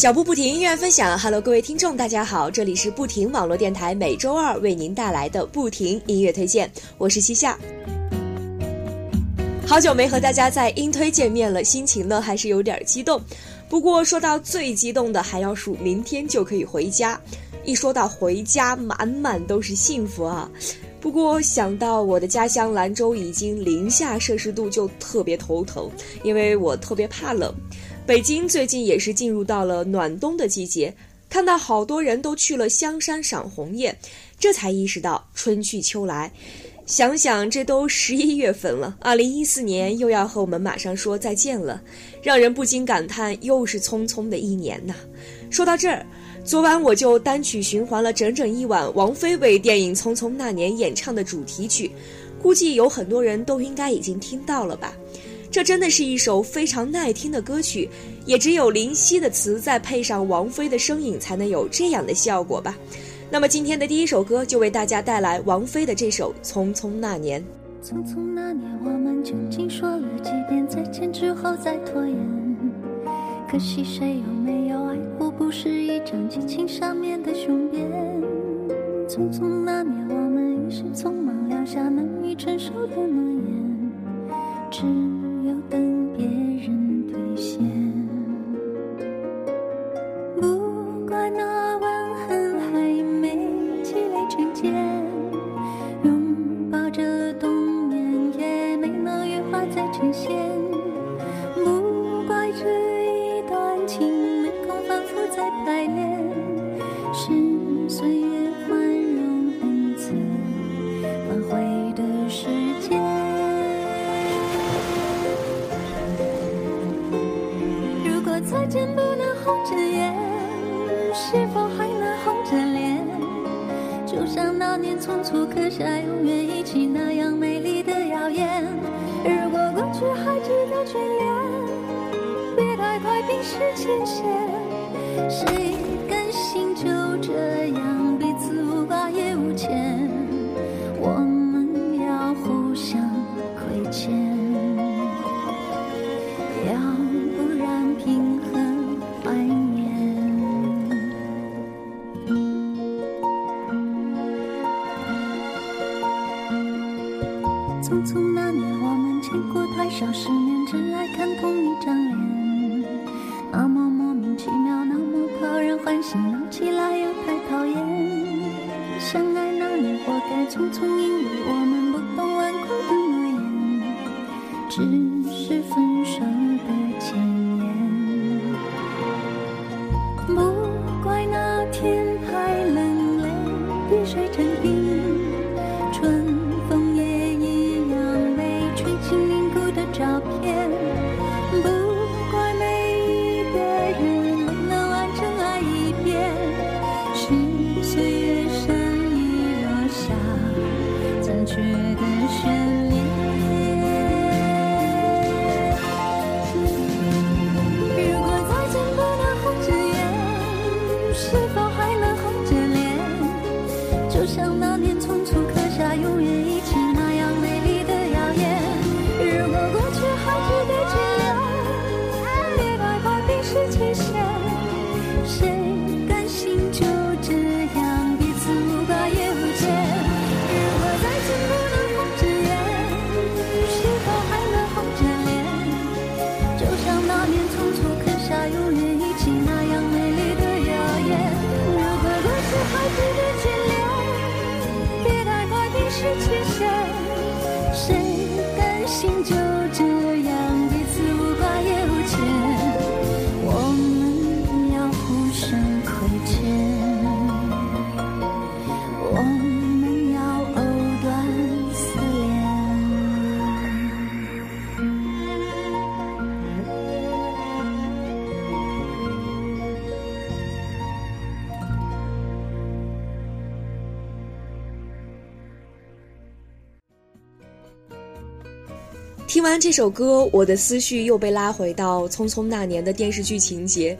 脚步不停，音乐分享。Hello，各位听众，大家好，这里是不停网络电台，每周二为您带来的不停音乐推荐，我是西夏。好久没和大家在音推见面了，心情呢还是有点激动。不过说到最激动的，还要数明天就可以回家。一说到回家，满满都是幸福啊。不过想到我的家乡兰州已经零下摄氏度，就特别头疼，因为我特别怕冷。北京最近也是进入到了暖冬的季节，看到好多人都去了香山赏红叶，这才意识到春去秋来。想想这都十一月份了，二零一四年又要和我们马上说再见了，让人不禁感叹又是匆匆的一年呐。说到这儿，昨晚我就单曲循环了整整一晚王菲为电影《匆匆那年》演唱的主题曲，估计有很多人都应该已经听到了吧。这真的是一首非常耐听的歌曲，也只有林夕的词再配上王菲的声音，才能有这样的效果吧。那么今天的第一首歌就为大家带来王菲的这首《匆匆那年》。匆匆那年，我们究竟说了几遍再见之后再拖延？可惜谁有没有爱过，不是一张激情上面的雄辩。匆匆那年，我们一时匆忙撂下难以承受的诺言，情没空反复再排练，是岁月宽容恩赐，挽回的时间。如果再见不能红着眼，是否还能红着脸？就像那年匆促刻下永远。是琴弦，谁？只是分手的前世界。听完这首歌，我的思绪又被拉回到《匆匆那年》的电视剧情节。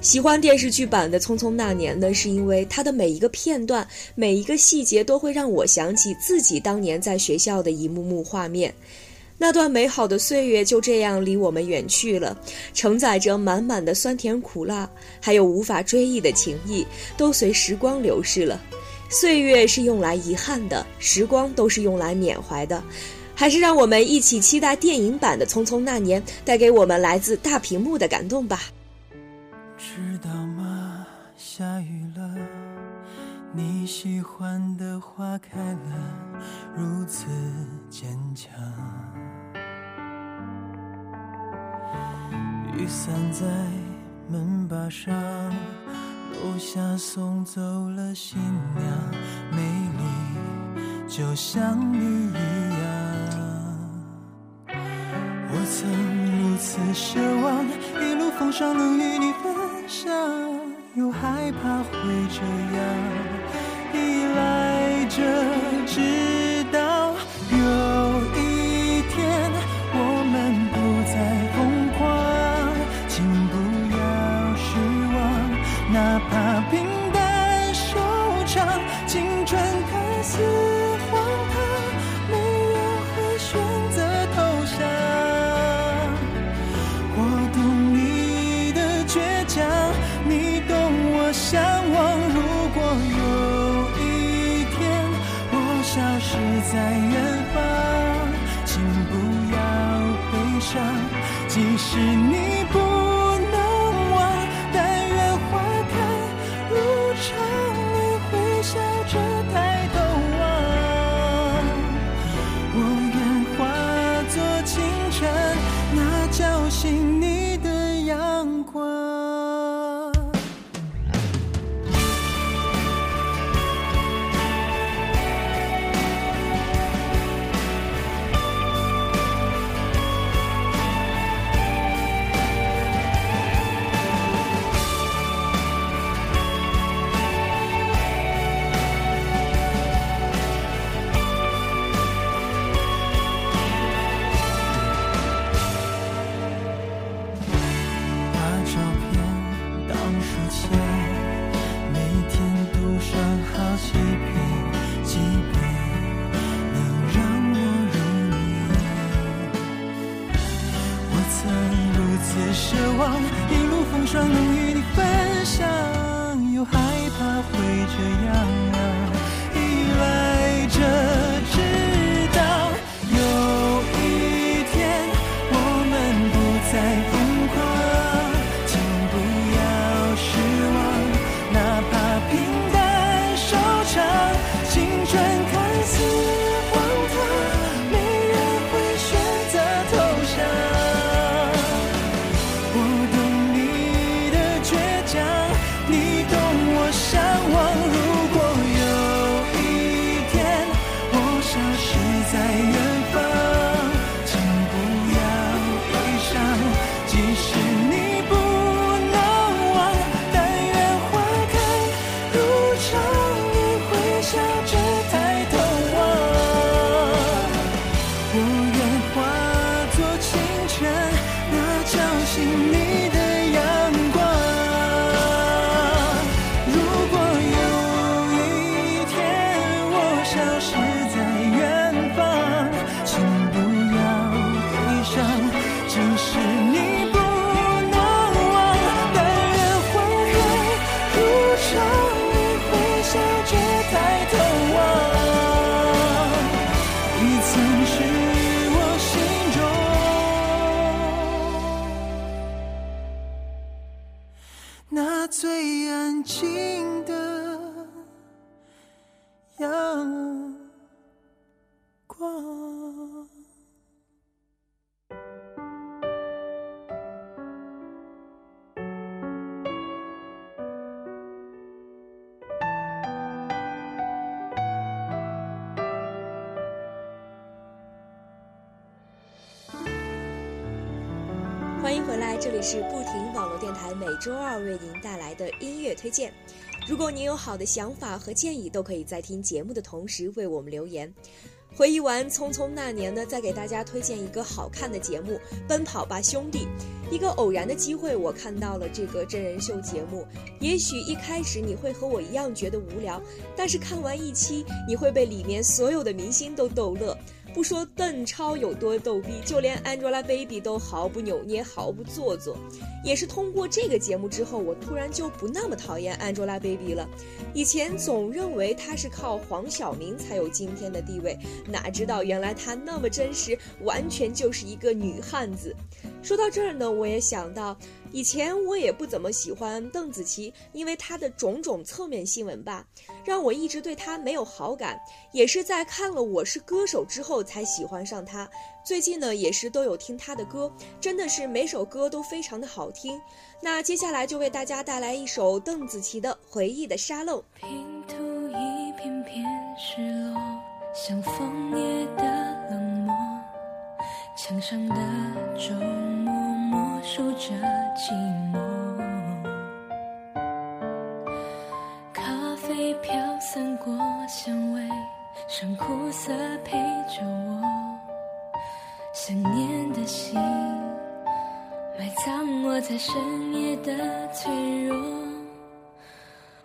喜欢电视剧版的《匆匆那年》呢，是因为它的每一个片段、每一个细节都会让我想起自己当年在学校的一幕幕画面。那段美好的岁月就这样离我们远去了，承载着满满的酸甜苦辣，还有无法追忆的情谊，都随时光流逝了。岁月是用来遗憾的，时光都是用来缅怀的。还是让我们一起期待电影版的《匆匆那年》，带给我们来自大屏幕的感动吧。知道吗？下雨了，你喜欢的花开了，如此坚强。雨伞在门把上，楼下送走了新娘，美丽就像你一样。我曾如此奢望，一路风霜能与你分享，又害怕会这样。在远方，请不要悲伤，即使你这样伤，即欢迎回来，这里是不停网络电台，每周二为您带来的音乐推荐。如果您有好的想法和建议，都可以在听节目的同时为我们留言。回忆完匆匆那年呢，再给大家推荐一个好看的节目《奔跑吧兄弟》。一个偶然的机会，我看到了这个真人秀节目。也许一开始你会和我一样觉得无聊，但是看完一期，你会被里面所有的明星都逗乐。不说邓超有多逗逼，就连 Angelababy 都毫不扭捏，毫不做作。也是通过这个节目之后，我突然就不那么讨厌 Angelababy 了。以前总认为她是靠黄晓明才有今天的地位，哪知道原来她那么真实，完全就是一个女汉子。说到这儿呢，我也想到。以前我也不怎么喜欢邓紫棋，因为她的种种侧面新闻吧，让我一直对她没有好感。也是在看了《我是歌手》之后才喜欢上她。最近呢，也是都有听她的歌，真的是每首歌都非常的好听。那接下来就为大家带来一首邓紫棋的《回忆的沙漏》。拼图一片片失落，像枫叶的，墙上的钟默。默数着寂寞，咖啡飘散过香味，剩苦涩陪着我，想念的心埋葬我在深夜的脆弱，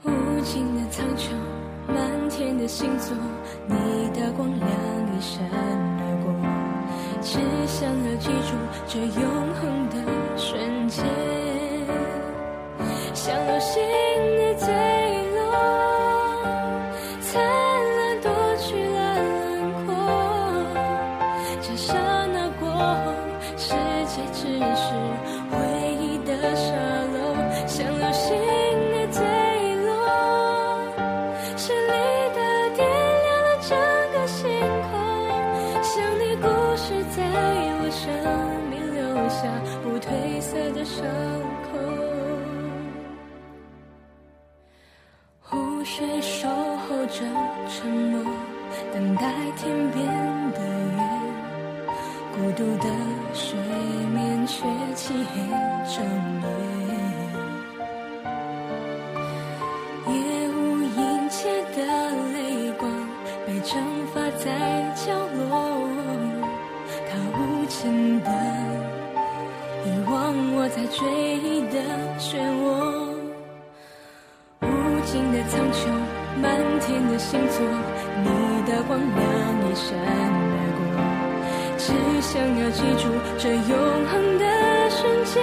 无尽的苍穹，满天的星座，你的光亮一闪。只想要记住这永恒的瞬间，像流星的生命留下不褪色的伤口，湖水守候着沉默，等待天边的月。孤独的水面却漆黑整，夜无情的。遗忘我在追忆的漩涡，无尽的苍穹，满天的星座，你的光亮一闪而过，只想要记住这永恒的瞬间。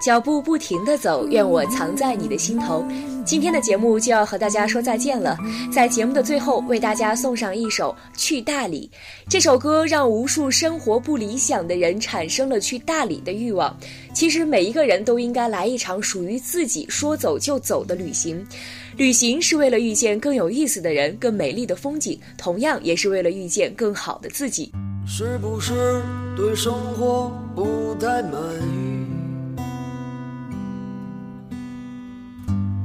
脚步不停的走，愿我藏在你的心头。今天的节目就要和大家说再见了，在节目的最后，为大家送上一首《去大理》。这首歌让无数生活不理想的人产生了去大理的欲望。其实每一个人都应该来一场属于自己说走就走的旅行。旅行是为了遇见更有意思的人、更美丽的风景，同样也是为了遇见更好的自己。是不是对生活不太满意？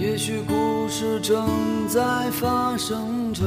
也许故事正在发生着。